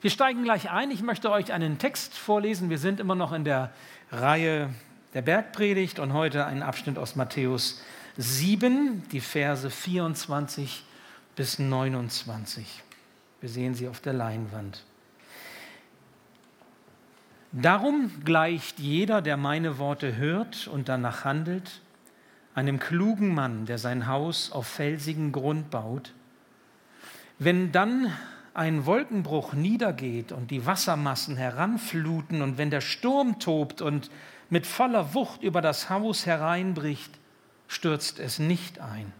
Wir steigen gleich ein. Ich möchte euch einen Text vorlesen. Wir sind immer noch in der Reihe der Bergpredigt und heute einen Abschnitt aus Matthäus 7, die Verse 24 bis 29. Wir sehen sie auf der Leinwand. Darum gleicht jeder, der meine Worte hört und danach handelt, einem klugen Mann, der sein Haus auf felsigen Grund baut. Wenn dann ein Wolkenbruch niedergeht und die Wassermassen heranfluten und wenn der Sturm tobt und mit voller Wucht über das Haus hereinbricht, stürzt es nicht ein.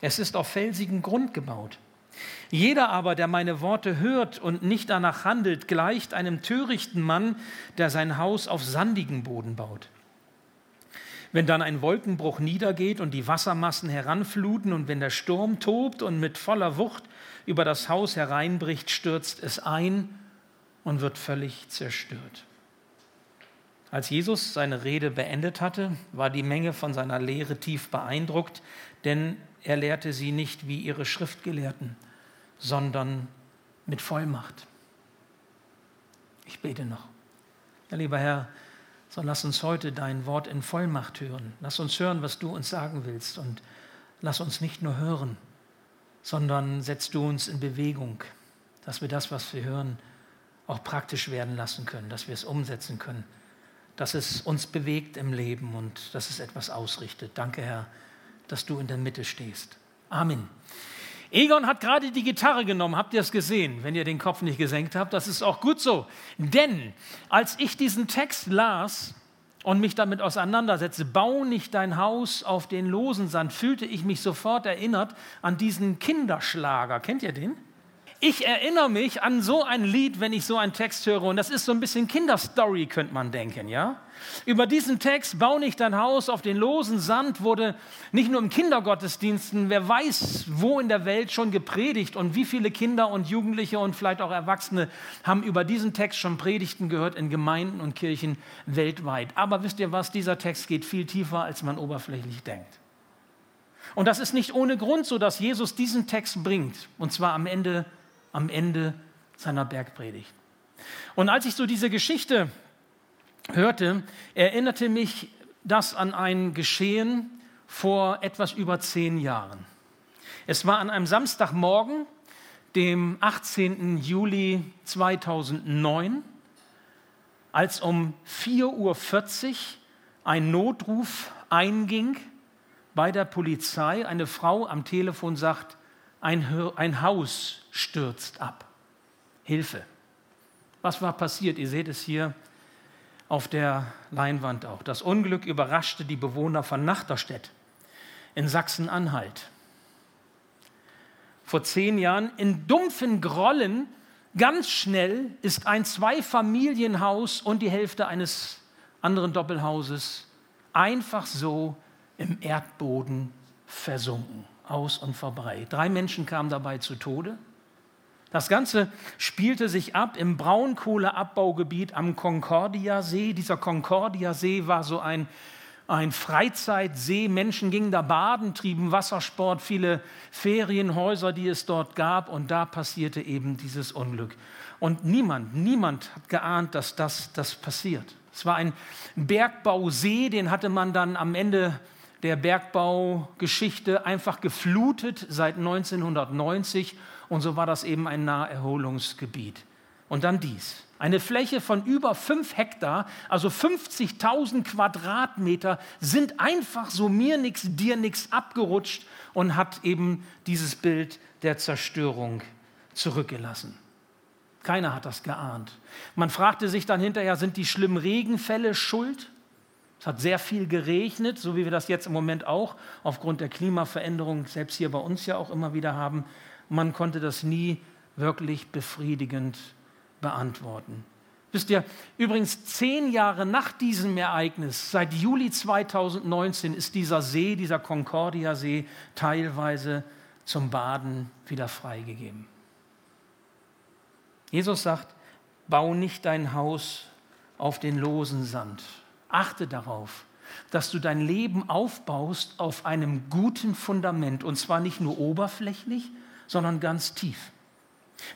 Es ist auf felsigen Grund gebaut. Jeder aber, der meine Worte hört und nicht danach handelt, gleicht einem törichten Mann, der sein Haus auf sandigen Boden baut. Wenn dann ein Wolkenbruch niedergeht und die Wassermassen heranfluten und wenn der Sturm tobt und mit voller Wucht über das Haus hereinbricht, stürzt es ein und wird völlig zerstört. Als Jesus seine Rede beendet hatte, war die Menge von seiner Lehre tief beeindruckt, denn er lehrte sie nicht wie ihre Schriftgelehrten, sondern mit Vollmacht. Ich bete noch. Ja, lieber Herr, so lass uns heute dein Wort in Vollmacht hören. Lass uns hören, was du uns sagen willst und lass uns nicht nur hören, sondern setz du uns in Bewegung, dass wir das, was wir hören, auch praktisch werden lassen können, dass wir es umsetzen können, dass es uns bewegt im Leben und dass es etwas ausrichtet. Danke, Herr, dass du in der Mitte stehst. Amen. Egon hat gerade die Gitarre genommen, habt ihr es gesehen, wenn ihr den Kopf nicht gesenkt habt? Das ist auch gut so. Denn als ich diesen Text las und mich damit auseinandersetzte, bau nicht dein Haus auf den losen Sand, fühlte ich mich sofort erinnert an diesen Kinderschlager. Kennt ihr den? Ich erinnere mich an so ein Lied, wenn ich so einen Text höre. Und das ist so ein bisschen Kinderstory, könnte man denken, ja? Über diesen Text, bau nicht dein Haus auf den losen Sand, wurde nicht nur im Kindergottesdiensten, wer weiß, wo in der Welt schon gepredigt und wie viele Kinder und Jugendliche und vielleicht auch Erwachsene haben über diesen Text schon Predigten gehört in Gemeinden und Kirchen weltweit. Aber wisst ihr was, dieser Text geht viel tiefer, als man oberflächlich denkt. Und das ist nicht ohne Grund so, dass Jesus diesen Text bringt, und zwar am Ende am Ende seiner Bergpredigt. Und als ich so diese Geschichte hörte, erinnerte mich das an ein Geschehen vor etwas über zehn Jahren. Es war an einem Samstagmorgen, dem 18. Juli 2009, als um 4.40 Uhr ein Notruf einging bei der Polizei. Eine Frau am Telefon sagt, ein, ein Haus stürzt ab. Hilfe. Was war passiert? Ihr seht es hier auf der Leinwand auch. Das Unglück überraschte die Bewohner von Nachterstedt in Sachsen-Anhalt. Vor zehn Jahren in dumpfen Grollen, ganz schnell ist ein Zweifamilienhaus und die Hälfte eines anderen Doppelhauses einfach so im Erdboden versunken aus und vorbei. Drei Menschen kamen dabei zu Tode. Das Ganze spielte sich ab im Braunkohleabbaugebiet am Concordia-See. Dieser Concordia-See war so ein, ein Freizeitsee. Menschen gingen da baden, trieben Wassersport, viele Ferienhäuser, die es dort gab. Und da passierte eben dieses Unglück. Und niemand, niemand hat geahnt, dass das, das passiert. Es war ein Bergbausee, den hatte man dann am Ende der Bergbaugeschichte einfach geflutet seit 1990 und so war das eben ein Naherholungsgebiet. Und dann dies. Eine Fläche von über 5 Hektar, also 50.000 Quadratmeter, sind einfach so mir nichts, dir nichts abgerutscht und hat eben dieses Bild der Zerstörung zurückgelassen. Keiner hat das geahnt. Man fragte sich dann hinterher, sind die schlimmen Regenfälle schuld? Es hat sehr viel geregnet, so wie wir das jetzt im Moment auch aufgrund der Klimaveränderung selbst hier bei uns ja auch immer wieder haben. Man konnte das nie wirklich befriedigend beantworten. Wisst ihr, übrigens zehn Jahre nach diesem Ereignis, seit Juli 2019, ist dieser See, dieser Concordia-See, teilweise zum Baden wieder freigegeben. Jesus sagt, bau nicht dein Haus auf den losen Sand. Achte darauf, dass du dein Leben aufbaust auf einem guten Fundament und zwar nicht nur oberflächlich, sondern ganz tief.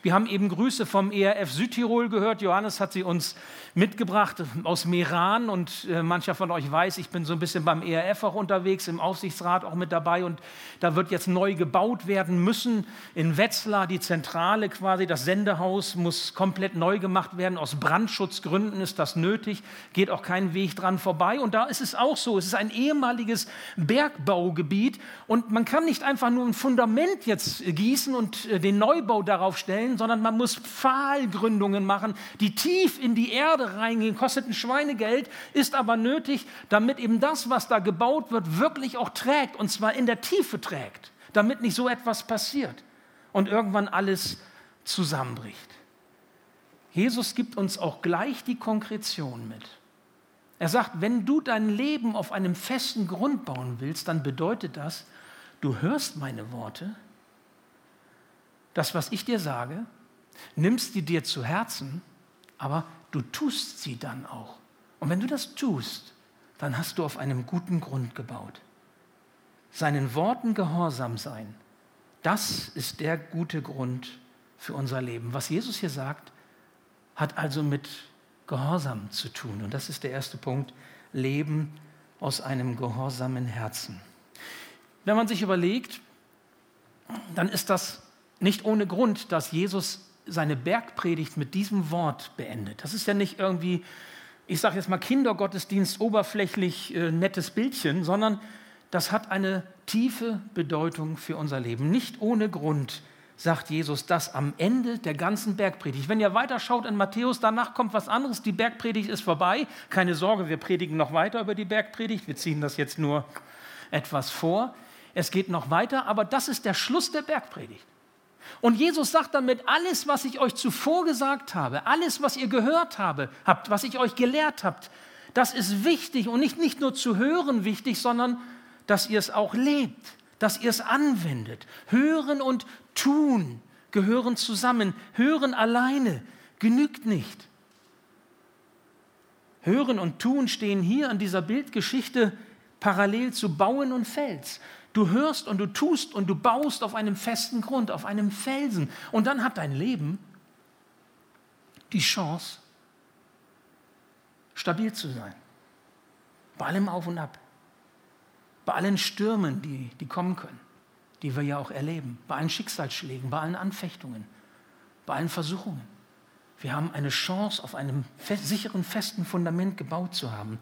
Wir haben eben Grüße vom ERF Südtirol gehört. Johannes hat sie uns mitgebracht aus Meran und äh, mancher von euch weiß, ich bin so ein bisschen beim ERF auch unterwegs, im Aufsichtsrat auch mit dabei und da wird jetzt neu gebaut werden müssen. In Wetzlar die Zentrale quasi, das Sendehaus muss komplett neu gemacht werden. Aus Brandschutzgründen ist das nötig, geht auch kein Weg dran vorbei und da ist es auch so. Es ist ein ehemaliges Bergbaugebiet und man kann nicht einfach nur ein Fundament jetzt gießen und äh, den Neubau darauf stellen, sondern man muss Pfahlgründungen machen, die tief in die Erde reingehen, kostet ein Schweinegeld, ist aber nötig, damit eben das, was da gebaut wird, wirklich auch trägt und zwar in der Tiefe trägt, damit nicht so etwas passiert und irgendwann alles zusammenbricht. Jesus gibt uns auch gleich die Konkretion mit. Er sagt, wenn du dein Leben auf einem festen Grund bauen willst, dann bedeutet das, du hörst meine Worte, das, was ich dir sage, nimmst die dir zu Herzen, aber du tust sie dann auch. Und wenn du das tust, dann hast du auf einem guten Grund gebaut. Seinen Worten gehorsam sein, das ist der gute Grund für unser Leben. Was Jesus hier sagt, hat also mit Gehorsam zu tun. Und das ist der erste Punkt, Leben aus einem gehorsamen Herzen. Wenn man sich überlegt, dann ist das nicht ohne Grund, dass Jesus seine Bergpredigt mit diesem Wort beendet. Das ist ja nicht irgendwie, ich sage jetzt mal Kindergottesdienst, oberflächlich äh, nettes Bildchen, sondern das hat eine tiefe Bedeutung für unser Leben. Nicht ohne Grund sagt Jesus das am Ende der ganzen Bergpredigt. Wenn ihr weiterschaut in Matthäus, danach kommt was anderes. Die Bergpredigt ist vorbei. Keine Sorge, wir predigen noch weiter über die Bergpredigt. Wir ziehen das jetzt nur etwas vor. Es geht noch weiter, aber das ist der Schluss der Bergpredigt. Und Jesus sagt damit, alles, was ich euch zuvor gesagt habe, alles, was ihr gehört habe, habt, was ich euch gelehrt habt, das ist wichtig und nicht, nicht nur zu hören wichtig, sondern dass ihr es auch lebt, dass ihr es anwendet. Hören und tun gehören zusammen. Hören alleine genügt nicht. Hören und tun stehen hier an dieser Bildgeschichte parallel zu Bauen und Fels. Du hörst und du tust und du baust auf einem festen Grund, auf einem Felsen. Und dann hat dein Leben die Chance, stabil zu sein. Bei allem Auf und Ab. Bei allen Stürmen, die, die kommen können, die wir ja auch erleben. Bei allen Schicksalsschlägen, bei allen Anfechtungen, bei allen Versuchungen. Wir haben eine Chance, auf einem sicheren, festen Fundament gebaut zu haben.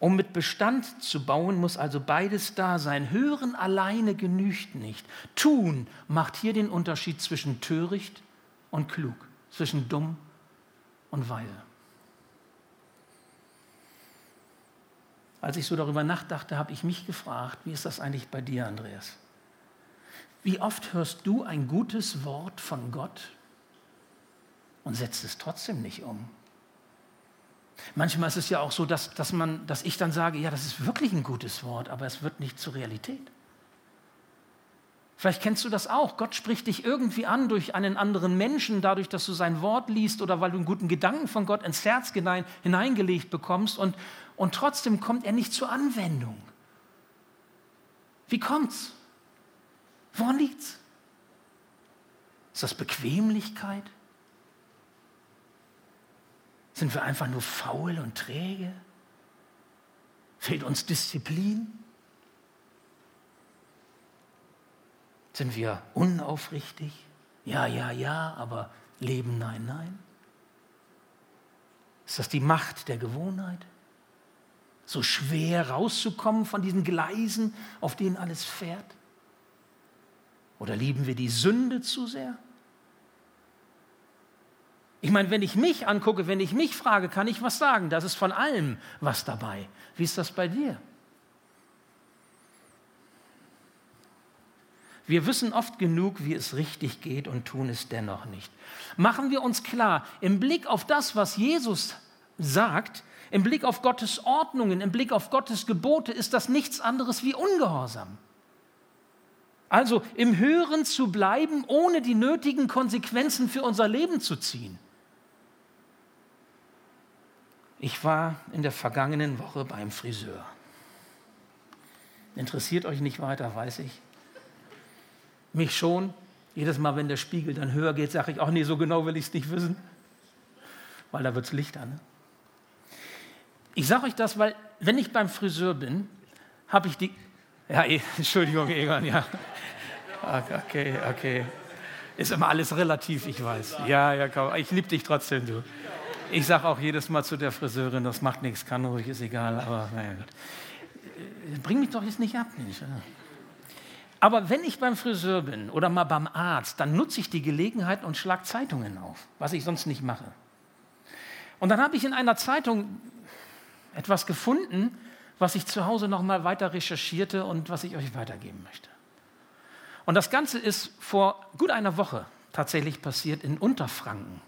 Um mit Bestand zu bauen, muss also beides da sein. Hören alleine genügt nicht. Tun macht hier den Unterschied zwischen töricht und klug, zwischen dumm und weise. Als ich so darüber nachdachte, habe ich mich gefragt, wie ist das eigentlich bei dir, Andreas? Wie oft hörst du ein gutes Wort von Gott und setzt es trotzdem nicht um? Manchmal ist es ja auch so, dass, dass, man, dass ich dann sage, ja, das ist wirklich ein gutes Wort, aber es wird nicht zur Realität. Vielleicht kennst du das auch. Gott spricht dich irgendwie an durch einen anderen Menschen, dadurch, dass du sein Wort liest oder weil du einen guten Gedanken von Gott ins Herz hinein, hineingelegt bekommst und, und trotzdem kommt er nicht zur Anwendung. Wie kommt's? Woran liegt's? Ist das Bequemlichkeit? Sind wir einfach nur faul und träge? Fehlt uns Disziplin? Sind wir unaufrichtig? Ja, ja, ja, aber Leben, nein, nein? Ist das die Macht der Gewohnheit? So schwer rauszukommen von diesen Gleisen, auf denen alles fährt? Oder lieben wir die Sünde zu sehr? Ich meine, wenn ich mich angucke, wenn ich mich frage, kann ich was sagen. Das ist von allem was dabei. Wie ist das bei dir? Wir wissen oft genug, wie es richtig geht und tun es dennoch nicht. Machen wir uns klar, im Blick auf das, was Jesus sagt, im Blick auf Gottes Ordnungen, im Blick auf Gottes Gebote, ist das nichts anderes wie Ungehorsam. Also im Hören zu bleiben, ohne die nötigen Konsequenzen für unser Leben zu ziehen. Ich war in der vergangenen Woche beim Friseur. Interessiert euch nicht weiter, weiß ich. Mich schon. Jedes Mal, wenn der Spiegel dann höher geht, sage ich, ach nee, so genau will ich es nicht wissen, weil da wird es Licht an. Ne? Ich sage euch das, weil wenn ich beim Friseur bin, habe ich die... Ja, eh, Entschuldigung, Egon, ja. Okay, okay. Ist immer alles relativ, ich weiß. Ja, ja, komm, ich liebe dich trotzdem, du. Ich sage auch jedes Mal zu der Friseurin, das macht nichts, kann ruhig, ist egal, aber naja, gut. Äh, bring mich doch jetzt nicht ab, Mensch. Aber wenn ich beim Friseur bin oder mal beim Arzt, dann nutze ich die Gelegenheit und schlage Zeitungen auf, was ich sonst nicht mache. Und dann habe ich in einer Zeitung etwas gefunden, was ich zu Hause noch mal weiter recherchierte und was ich euch weitergeben möchte. Und das Ganze ist vor gut einer Woche tatsächlich passiert in Unterfranken.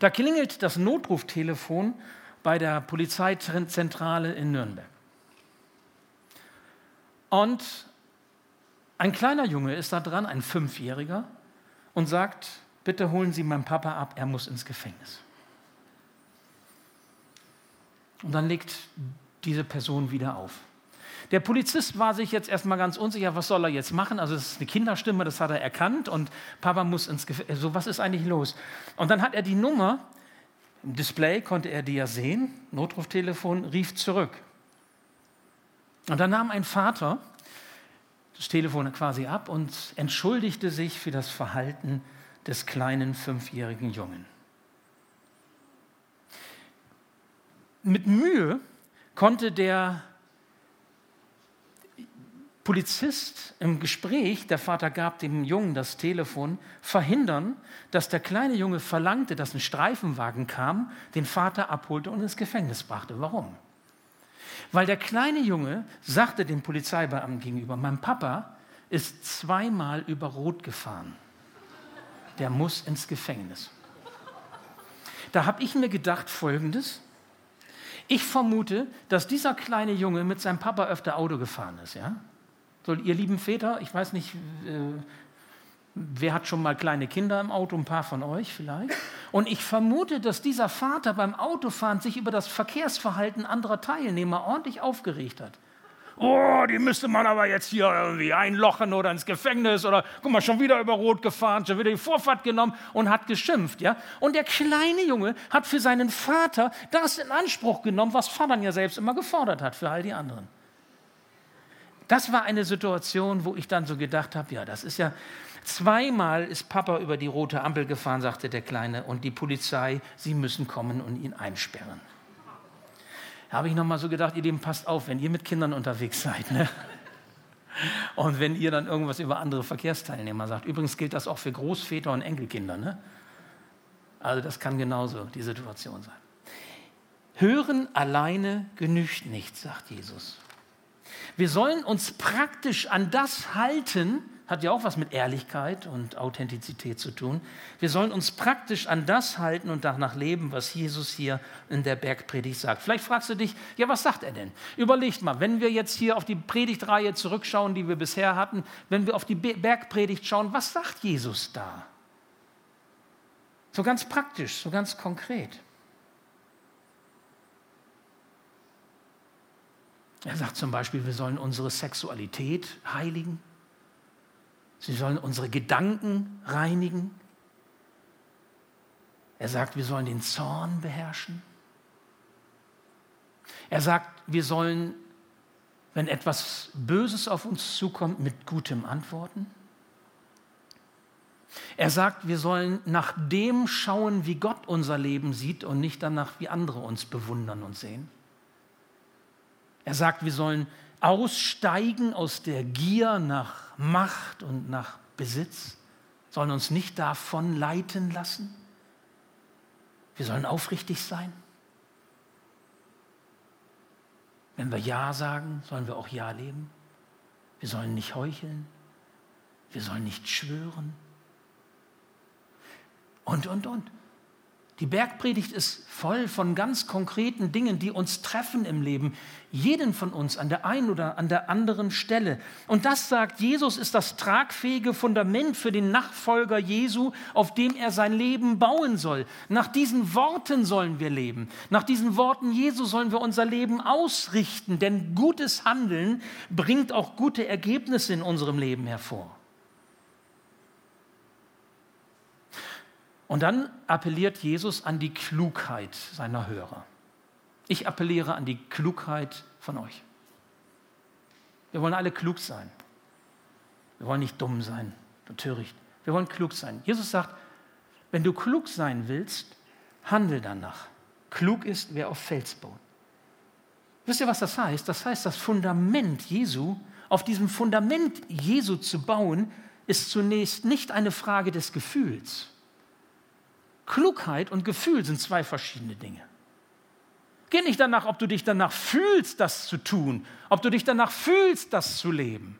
Da klingelt das Notruftelefon bei der Polizeizentrale in Nürnberg. Und ein kleiner Junge ist da dran, ein Fünfjähriger, und sagt, bitte holen Sie meinen Papa ab, er muss ins Gefängnis. Und dann legt diese Person wieder auf. Der Polizist war sich jetzt erstmal ganz unsicher, was soll er jetzt machen? Also es ist eine Kinderstimme, das hat er erkannt und Papa muss ins Gefängnis. So, was ist eigentlich los? Und dann hat er die Nummer, im Display konnte er die ja sehen, Notruftelefon, rief zurück. Und dann nahm ein Vater das Telefon quasi ab und entschuldigte sich für das Verhalten des kleinen fünfjährigen Jungen. Mit Mühe konnte der Polizist im Gespräch, der Vater gab dem Jungen das Telefon, verhindern, dass der kleine Junge verlangte, dass ein Streifenwagen kam, den Vater abholte und ins Gefängnis brachte. Warum? Weil der kleine Junge sagte dem Polizeibeamten gegenüber, mein Papa ist zweimal über Rot gefahren. Der muss ins Gefängnis. Da habe ich mir gedacht, folgendes. Ich vermute, dass dieser kleine Junge mit seinem Papa öfter Auto gefahren ist. Ja? So, ihr lieben Väter, ich weiß nicht, äh, wer hat schon mal kleine Kinder im Auto, ein paar von euch vielleicht. Und ich vermute, dass dieser Vater beim Autofahren sich über das Verkehrsverhalten anderer Teilnehmer ordentlich aufgeregt hat. Oh, die müsste man aber jetzt hier irgendwie einlochen oder ins Gefängnis oder guck mal, schon wieder über Rot gefahren, schon wieder die Vorfahrt genommen und hat geschimpft, ja? Und der kleine Junge hat für seinen Vater das in Anspruch genommen, was Vater ja selbst immer gefordert hat für all die anderen. Das war eine Situation, wo ich dann so gedacht habe, ja, das ist ja, zweimal ist Papa über die rote Ampel gefahren, sagte der Kleine, und die Polizei, sie müssen kommen und ihn einsperren. Da habe ich nochmal so gedacht, ihr Lieben, passt auf, wenn ihr mit Kindern unterwegs seid, ne? Und wenn ihr dann irgendwas über andere Verkehrsteilnehmer sagt. Übrigens gilt das auch für Großväter und Enkelkinder, ne? Also das kann genauso die Situation sein. Hören alleine genügt nicht, sagt Jesus. Wir sollen uns praktisch an das halten, hat ja auch was mit Ehrlichkeit und Authentizität zu tun. Wir sollen uns praktisch an das halten und danach leben, was Jesus hier in der Bergpredigt sagt. Vielleicht fragst du dich, ja, was sagt er denn? Überlegt mal, wenn wir jetzt hier auf die Predigtreihe zurückschauen, die wir bisher hatten, wenn wir auf die Bergpredigt schauen, was sagt Jesus da? So ganz praktisch, so ganz konkret. Er sagt zum Beispiel, wir sollen unsere Sexualität heiligen. Sie sollen unsere Gedanken reinigen. Er sagt, wir sollen den Zorn beherrschen. Er sagt, wir sollen, wenn etwas Böses auf uns zukommt, mit Gutem antworten. Er sagt, wir sollen nach dem schauen, wie Gott unser Leben sieht und nicht danach, wie andere uns bewundern und sehen. Er sagt, wir sollen aussteigen aus der Gier nach Macht und nach Besitz, sollen uns nicht davon leiten lassen. Wir sollen aufrichtig sein. Wenn wir Ja sagen, sollen wir auch Ja leben. Wir sollen nicht heucheln. Wir sollen nicht schwören. Und, und, und. Die Bergpredigt ist voll von ganz konkreten Dingen, die uns treffen im Leben. Jeden von uns an der einen oder an der anderen Stelle. Und das sagt Jesus, ist das tragfähige Fundament für den Nachfolger Jesu, auf dem er sein Leben bauen soll. Nach diesen Worten sollen wir leben. Nach diesen Worten Jesu sollen wir unser Leben ausrichten. Denn gutes Handeln bringt auch gute Ergebnisse in unserem Leben hervor. Und dann appelliert Jesus an die Klugheit seiner Hörer. Ich appelliere an die Klugheit von euch. Wir wollen alle klug sein. Wir wollen nicht dumm sein und töricht. Wir wollen klug sein. Jesus sagt, wenn du klug sein willst, handel danach. Klug ist, wer auf Fels baut. Wisst ihr, was das heißt? Das heißt, das Fundament Jesu, auf diesem Fundament Jesu zu bauen, ist zunächst nicht eine Frage des Gefühls. Klugheit und Gefühl sind zwei verschiedene Dinge. Geh nicht danach, ob du dich danach fühlst, das zu tun, ob du dich danach fühlst, das zu leben,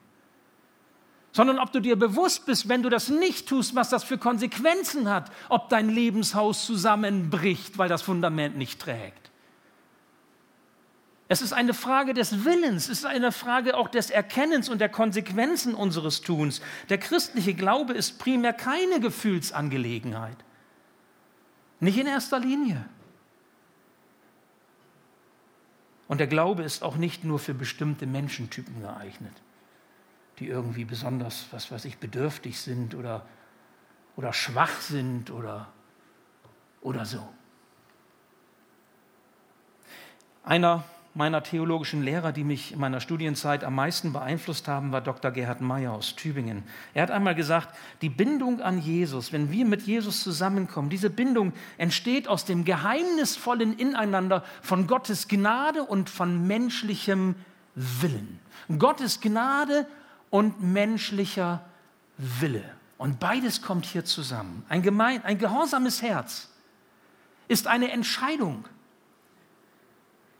sondern ob du dir bewusst bist, wenn du das nicht tust, was das für Konsequenzen hat, ob dein Lebenshaus zusammenbricht, weil das Fundament nicht trägt. Es ist eine Frage des Willens, es ist eine Frage auch des Erkennens und der Konsequenzen unseres Tuns. Der christliche Glaube ist primär keine Gefühlsangelegenheit. Nicht in erster Linie. Und der Glaube ist auch nicht nur für bestimmte Menschentypen geeignet, die irgendwie besonders, was weiß ich, bedürftig sind oder, oder schwach sind oder, oder so. Einer meiner theologischen Lehrer, die mich in meiner Studienzeit am meisten beeinflusst haben, war Dr. Gerhard Meyer aus Tübingen. Er hat einmal gesagt, die Bindung an Jesus, wenn wir mit Jesus zusammenkommen, diese Bindung entsteht aus dem geheimnisvollen Ineinander von Gottes Gnade und von menschlichem Willen. Gottes Gnade und menschlicher Wille. Und beides kommt hier zusammen. Ein, gemein, ein gehorsames Herz ist eine Entscheidung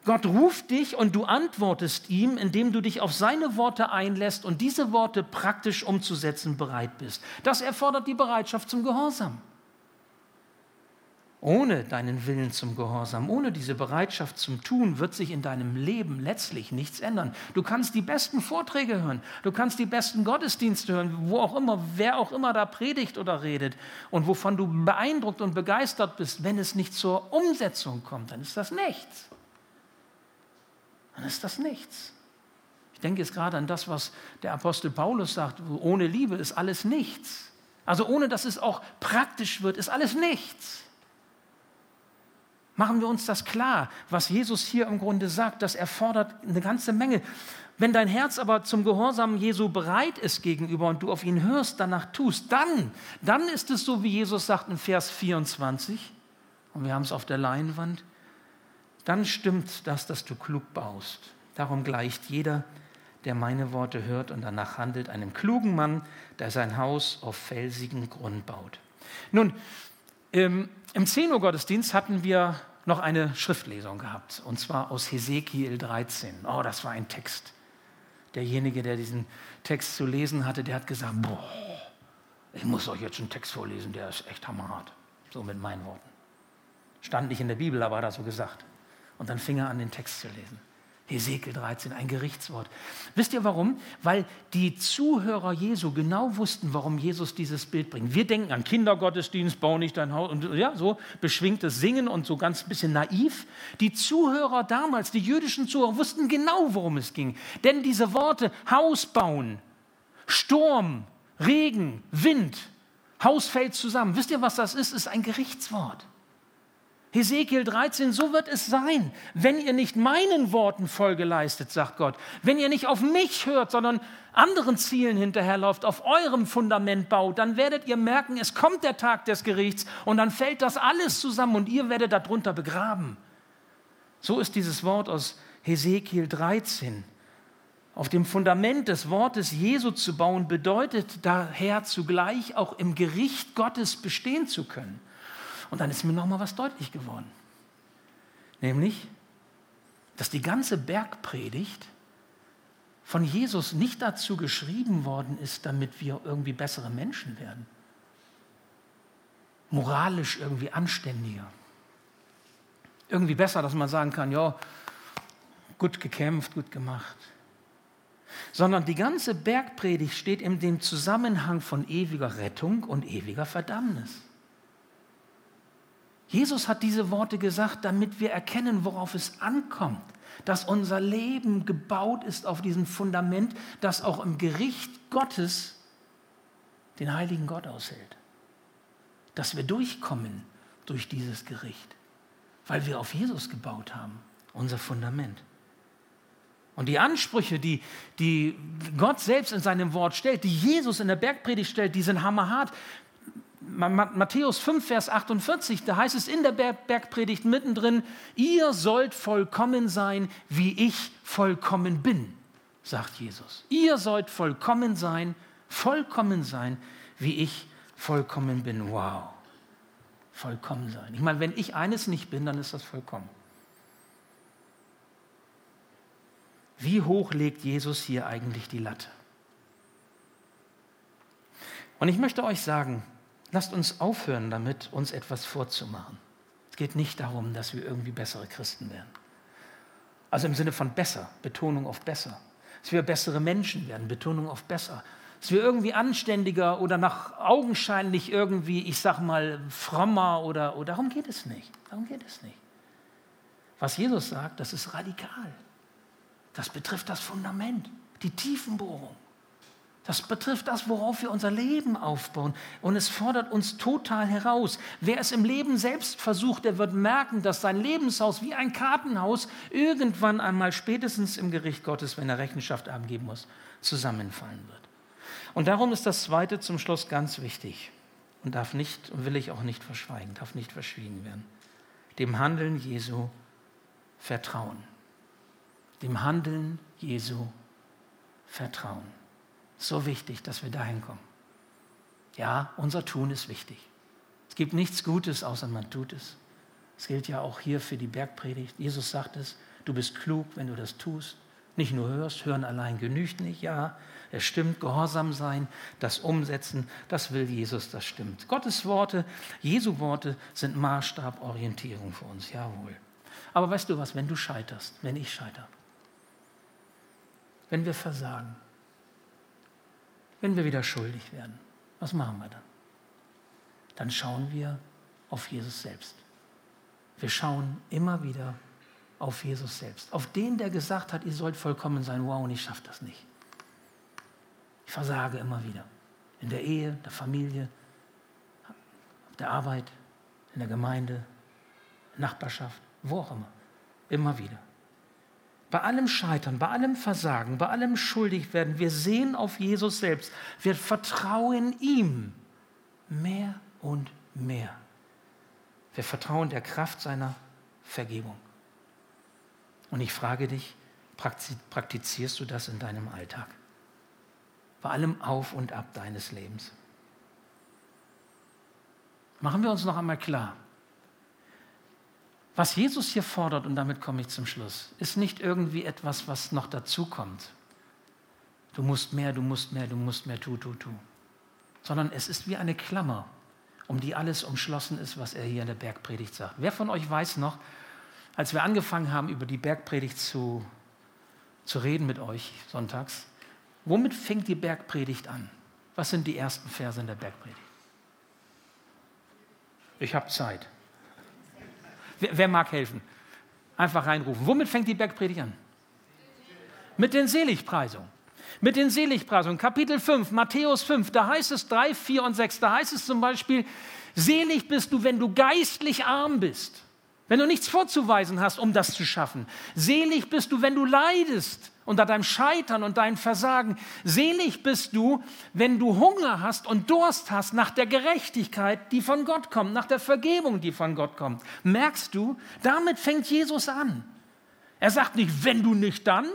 Gott ruft dich und du antwortest ihm, indem du dich auf seine Worte einlässt und diese Worte praktisch umzusetzen bereit bist. Das erfordert die Bereitschaft zum Gehorsam. Ohne deinen Willen zum Gehorsam, ohne diese Bereitschaft zum Tun wird sich in deinem Leben letztlich nichts ändern. Du kannst die besten Vorträge hören, du kannst die besten Gottesdienste hören, wo auch immer, wer auch immer da predigt oder redet und wovon du beeindruckt und begeistert bist, wenn es nicht zur Umsetzung kommt, dann ist das nichts dann ist das nichts. Ich denke jetzt gerade an das, was der Apostel Paulus sagt, ohne Liebe ist alles nichts. Also ohne dass es auch praktisch wird, ist alles nichts. Machen wir uns das klar, was Jesus hier im Grunde sagt, das erfordert eine ganze Menge. Wenn dein Herz aber zum Gehorsam Jesu bereit ist gegenüber und du auf ihn hörst, danach tust, dann, dann ist es so, wie Jesus sagt in Vers 24, und wir haben es auf der Leinwand, dann stimmt das, dass du klug baust. Darum gleicht jeder, der meine Worte hört und danach handelt, einem klugen Mann, der sein Haus auf felsigen Grund baut. Nun, im, im 10 Uhr Gottesdienst hatten wir noch eine Schriftlesung gehabt, und zwar aus Hesekiel 13. Oh, das war ein Text. Derjenige, der diesen Text zu lesen hatte, der hat gesagt, boah, ich muss euch jetzt einen Text vorlesen, der ist echt hammerhart. So mit meinen Worten. Stand nicht in der Bibel, aber hat er so gesagt. Und dann fing er an, den Text zu lesen. Hesekiel 13, ein Gerichtswort. Wisst ihr warum? Weil die Zuhörer Jesu genau wussten, warum Jesus dieses Bild bringt. Wir denken an Kindergottesdienst, bau nicht dein Haus und ja, so beschwingtes Singen und so ganz bisschen naiv. Die Zuhörer damals, die jüdischen Zuhörer, wussten genau, worum es ging. Denn diese Worte Haus bauen, Sturm, Regen, Wind, Haus fällt zusammen. Wisst ihr, was das ist? Ist ein Gerichtswort. Hesekiel 13, so wird es sein, wenn ihr nicht meinen Worten Folge leistet, sagt Gott. Wenn ihr nicht auf mich hört, sondern anderen Zielen hinterherläuft, auf eurem Fundament baut, dann werdet ihr merken, es kommt der Tag des Gerichts und dann fällt das alles zusammen und ihr werdet darunter begraben. So ist dieses Wort aus Hesekiel 13. Auf dem Fundament des Wortes Jesu zu bauen, bedeutet daher zugleich auch im Gericht Gottes bestehen zu können. Und dann ist mir noch mal was deutlich geworden. Nämlich, dass die ganze Bergpredigt von Jesus nicht dazu geschrieben worden ist, damit wir irgendwie bessere Menschen werden. Moralisch irgendwie anständiger. Irgendwie besser, dass man sagen kann, ja, gut gekämpft, gut gemacht. Sondern die ganze Bergpredigt steht in dem Zusammenhang von ewiger Rettung und ewiger Verdammnis. Jesus hat diese Worte gesagt, damit wir erkennen, worauf es ankommt, dass unser Leben gebaut ist auf diesem Fundament, das auch im Gericht Gottes den heiligen Gott aushält. dass wir durchkommen durch dieses Gericht, weil wir auf Jesus gebaut haben, unser Fundament. Und die Ansprüche, die, die Gott selbst in seinem Wort stellt, die Jesus in der Bergpredigt stellt, die sind hammerhart. Matthäus 5, Vers 48, da heißt es in der Bergpredigt mittendrin, ihr sollt vollkommen sein, wie ich vollkommen bin, sagt Jesus. Ihr sollt vollkommen sein, vollkommen sein, wie ich vollkommen bin. Wow, vollkommen sein. Ich meine, wenn ich eines nicht bin, dann ist das vollkommen. Wie hoch legt Jesus hier eigentlich die Latte? Und ich möchte euch sagen, lasst uns aufhören damit, uns etwas vorzumachen. Es geht nicht darum, dass wir irgendwie bessere Christen werden. Also im Sinne von besser, Betonung auf besser. Dass wir bessere Menschen werden, Betonung auf besser. Dass wir irgendwie anständiger oder nach augenscheinlich irgendwie, ich sag mal, frommer oder, oder darum geht es nicht. Darum geht es nicht. Was Jesus sagt, das ist radikal. Das betrifft das Fundament, die Tiefenbohrung. Das betrifft das, worauf wir unser Leben aufbauen. Und es fordert uns total heraus. Wer es im Leben selbst versucht, der wird merken, dass sein Lebenshaus wie ein Kartenhaus irgendwann einmal spätestens im Gericht Gottes, wenn er Rechenschaft abgeben muss, zusammenfallen wird. Und darum ist das Zweite zum Schluss ganz wichtig und darf nicht und will ich auch nicht verschweigen, darf nicht verschwiegen werden. Dem Handeln Jesu vertrauen dem Handeln Jesu vertrauen. So wichtig, dass wir dahin kommen. Ja, unser Tun ist wichtig. Es gibt nichts Gutes, außer man tut es. Es gilt ja auch hier für die Bergpredigt. Jesus sagt es, du bist klug, wenn du das tust. Nicht nur hörst, hören allein genügt nicht. Ja, es stimmt, gehorsam sein, das Umsetzen, das will Jesus, das stimmt. Gottes Worte, Jesu Worte sind Maßstab, Orientierung für uns, jawohl. Aber weißt du was, wenn du scheiterst, wenn ich scheitere, wenn wir versagen, wenn wir wieder schuldig werden, was machen wir dann? Dann schauen wir auf Jesus selbst. Wir schauen immer wieder auf Jesus selbst. Auf den, der gesagt hat, ihr sollt vollkommen sein. Wow, und ich schaffe das nicht. Ich versage immer wieder. In der Ehe, der Familie, auf der Arbeit, in der Gemeinde, Nachbarschaft, wo auch immer. Immer wieder. Bei allem Scheitern, bei allem Versagen, bei allem Schuldigwerden, wir sehen auf Jesus selbst. Wir vertrauen ihm mehr und mehr. Wir vertrauen der Kraft seiner Vergebung. Und ich frage dich, praktizierst du das in deinem Alltag? Bei allem Auf und Ab deines Lebens. Machen wir uns noch einmal klar, was Jesus hier fordert, und damit komme ich zum Schluss, ist nicht irgendwie etwas, was noch dazukommt. Du musst mehr, du musst mehr, du musst mehr, tu, tu, tu. Sondern es ist wie eine Klammer, um die alles umschlossen ist, was er hier in der Bergpredigt sagt. Wer von euch weiß noch, als wir angefangen haben, über die Bergpredigt zu, zu reden mit euch sonntags, womit fängt die Bergpredigt an? Was sind die ersten Verse in der Bergpredigt? Ich habe Zeit. Wer, wer mag helfen? Einfach reinrufen. Womit fängt die Bergpredigt an? Mit den Seligpreisungen. Mit den Seligpreisungen. Kapitel 5, Matthäus 5, da heißt es 3, 4 und 6, da heißt es zum Beispiel, selig bist du, wenn du geistlich arm bist. Wenn du nichts vorzuweisen hast, um das zu schaffen. Selig bist du, wenn du leidest unter deinem Scheitern und deinem Versagen. Selig bist du, wenn du Hunger hast und Durst hast nach der Gerechtigkeit, die von Gott kommt, nach der Vergebung, die von Gott kommt. Merkst du, damit fängt Jesus an. Er sagt nicht, wenn du nicht dann,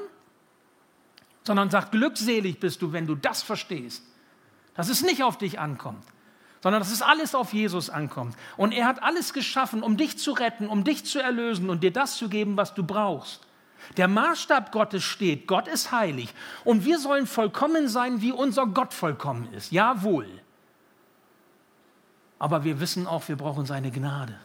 sondern sagt, glückselig bist du, wenn du das verstehst, dass es nicht auf dich ankommt sondern dass es alles auf Jesus ankommt. Und er hat alles geschaffen, um dich zu retten, um dich zu erlösen und dir das zu geben, was du brauchst. Der Maßstab Gottes steht, Gott ist heilig und wir sollen vollkommen sein, wie unser Gott vollkommen ist. Jawohl. Aber wir wissen auch, wir brauchen seine Gnade.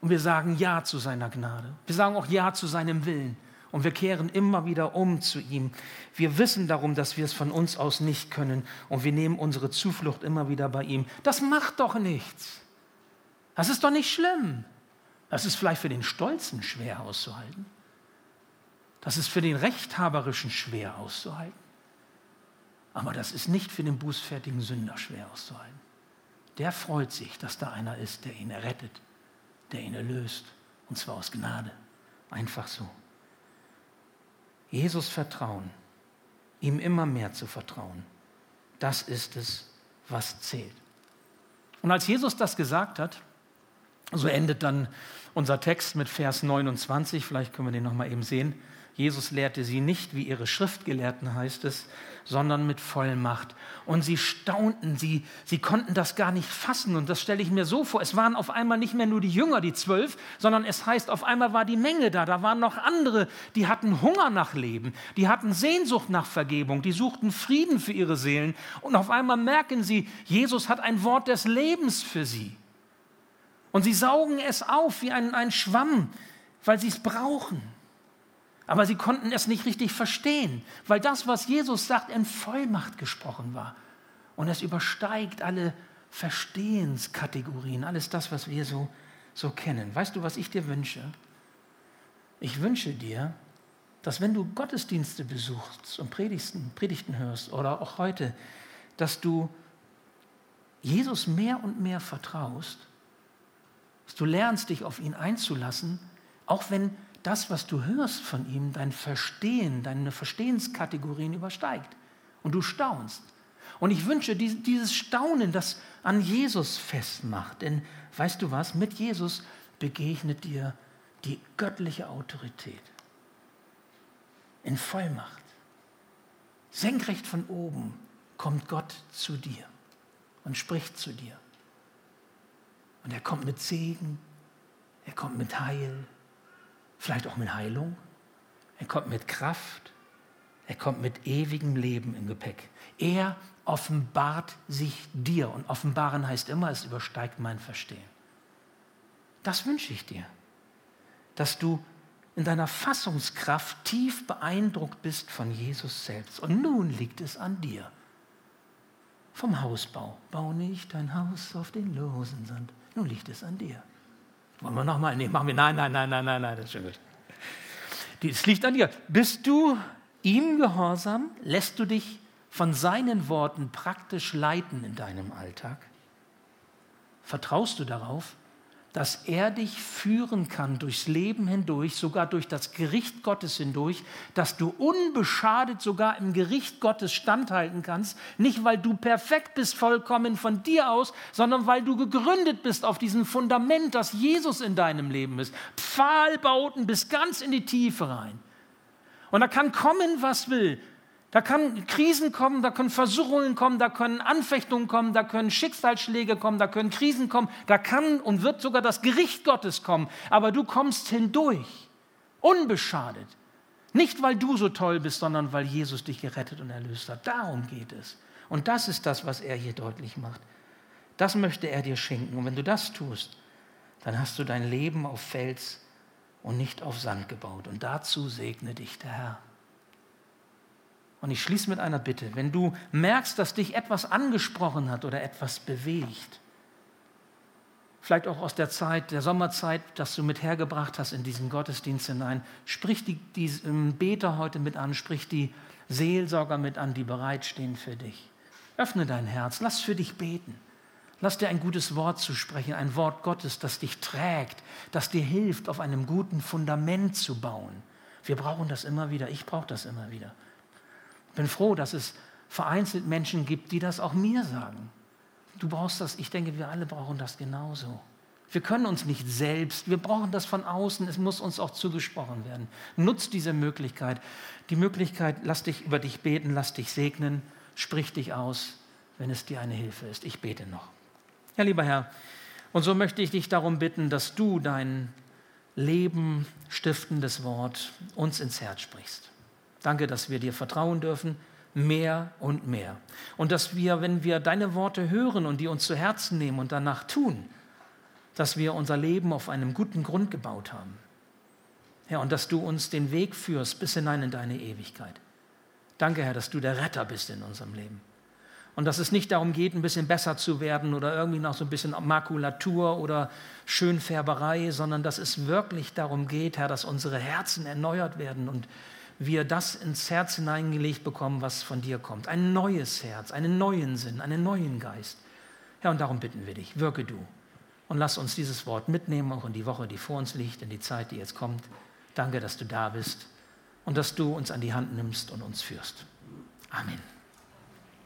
Und wir sagen Ja zu seiner Gnade. Wir sagen auch Ja zu seinem Willen. Und wir kehren immer wieder um zu ihm. Wir wissen darum, dass wir es von uns aus nicht können. Und wir nehmen unsere Zuflucht immer wieder bei ihm. Das macht doch nichts. Das ist doch nicht schlimm. Das ist vielleicht für den Stolzen schwer auszuhalten. Das ist für den Rechthaberischen schwer auszuhalten. Aber das ist nicht für den bußfertigen Sünder schwer auszuhalten. der freut sich, dass da einer ist, der ihn errettet, der ihn erlöst. Und zwar aus Gnade. Einfach so. Jesus vertrauen, ihm immer mehr zu vertrauen, das ist es, was zählt. Und als Jesus das gesagt hat, so endet dann unser Text mit Vers 29, vielleicht können wir den noch mal eben sehen. Jesus lehrte sie nicht, wie ihre Schriftgelehrten heißt es, sondern mit Vollmacht. Und sie staunten, sie, sie konnten das gar nicht fassen. Und das stelle ich mir so vor. Es waren auf einmal nicht mehr nur die Jünger, die zwölf, sondern es heißt, auf einmal war die Menge da. Da waren noch andere, die hatten Hunger nach Leben, die hatten Sehnsucht nach Vergebung, die suchten Frieden für ihre Seelen. Und auf einmal merken sie, Jesus hat ein Wort des Lebens für sie. Und sie saugen es auf wie ein, ein Schwamm, weil sie es brauchen. Aber sie konnten es nicht richtig verstehen, weil das, was Jesus sagt, in Vollmacht gesprochen war. Und es übersteigt alle Verstehenskategorien, alles das, was wir so, so kennen. Weißt du, was ich dir wünsche? Ich wünsche dir, dass wenn du Gottesdienste besuchst und Predigten, Predigten hörst oder auch heute, dass du Jesus mehr und mehr vertraust dass du lernst, dich auf ihn einzulassen, auch wenn das, was du hörst von ihm, dein Verstehen, deine Verstehenskategorien übersteigt. Und du staunst. Und ich wünsche dieses Staunen, das an Jesus festmacht. Denn weißt du was, mit Jesus begegnet dir die göttliche Autorität. In Vollmacht. Senkrecht von oben kommt Gott zu dir und spricht zu dir. Und er kommt mit Segen, er kommt mit Heil, vielleicht auch mit Heilung, er kommt mit Kraft, er kommt mit ewigem Leben im Gepäck. Er offenbart sich dir und offenbaren heißt immer, es übersteigt mein Verstehen. Das wünsche ich dir, dass du in deiner Fassungskraft tief beeindruckt bist von Jesus selbst. Und nun liegt es an dir. Vom Hausbau. Bau nicht dein Haus auf den losen Sand, nun liegt es an dir. Wollen wir nochmal? Nee, machen wir. Nein, nein, nein, nein, nein, nein, das ist schon gut. Es liegt an dir. Bist du ihm gehorsam? Lässt du dich von seinen Worten praktisch leiten in deinem Alltag? Vertraust du darauf, dass er dich führen kann durchs Leben hindurch, sogar durch das Gericht Gottes hindurch, dass du unbeschadet sogar im Gericht Gottes standhalten kannst, nicht weil du perfekt bist, vollkommen von dir aus, sondern weil du gegründet bist auf diesem Fundament, das Jesus in deinem Leben ist. Pfahlbauten bis ganz in die Tiefe rein. Und da kann kommen, was will. Da können Krisen kommen, da können Versuchungen kommen, da können Anfechtungen kommen, da können Schicksalsschläge kommen, da können Krisen kommen, da kann und wird sogar das Gericht Gottes kommen. Aber du kommst hindurch, unbeschadet. Nicht, weil du so toll bist, sondern weil Jesus dich gerettet und erlöst hat. Darum geht es. Und das ist das, was er hier deutlich macht. Das möchte er dir schenken. Und wenn du das tust, dann hast du dein Leben auf Fels und nicht auf Sand gebaut. Und dazu segne dich der Herr. Und ich schließe mit einer Bitte. Wenn du merkst, dass dich etwas angesprochen hat oder etwas bewegt, vielleicht auch aus der Zeit, der Sommerzeit, das du mit hergebracht hast in diesen Gottesdienst hinein, sprich die, die Beter heute mit an, sprich die Seelsorger mit an, die bereitstehen für dich. Öffne dein Herz, lass für dich beten. Lass dir ein gutes Wort zu sprechen, ein Wort Gottes, das dich trägt, das dir hilft, auf einem guten Fundament zu bauen. Wir brauchen das immer wieder, ich brauche das immer wieder. Ich bin froh, dass es vereinzelt Menschen gibt, die das auch mir sagen. Du brauchst das, ich denke, wir alle brauchen das genauso. Wir können uns nicht selbst, wir brauchen das von außen, es muss uns auch zugesprochen werden. Nutz diese Möglichkeit. Die Möglichkeit, lass dich über dich beten, lass dich segnen, sprich dich aus, wenn es dir eine Hilfe ist. Ich bete noch. Ja, lieber Herr, und so möchte ich dich darum bitten, dass du dein Leben stiftendes Wort uns ins Herz sprichst. Danke, dass wir dir vertrauen dürfen, mehr und mehr. Und dass wir, wenn wir deine Worte hören und die uns zu Herzen nehmen und danach tun, dass wir unser Leben auf einem guten Grund gebaut haben. Herr, und dass du uns den Weg führst bis hinein in deine Ewigkeit. Danke, Herr, dass du der Retter bist in unserem Leben. Und dass es nicht darum geht, ein bisschen besser zu werden oder irgendwie noch so ein bisschen Makulatur oder Schönfärberei, sondern dass es wirklich darum geht, Herr, dass unsere Herzen erneuert werden und wir das ins Herz hineingelegt bekommen, was von dir kommt. Ein neues Herz, einen neuen Sinn, einen neuen Geist. Herr, und darum bitten wir dich, wirke du. Und lass uns dieses Wort mitnehmen, auch in die Woche, die vor uns liegt, in die Zeit, die jetzt kommt. Danke, dass du da bist und dass du uns an die Hand nimmst und uns führst. Amen.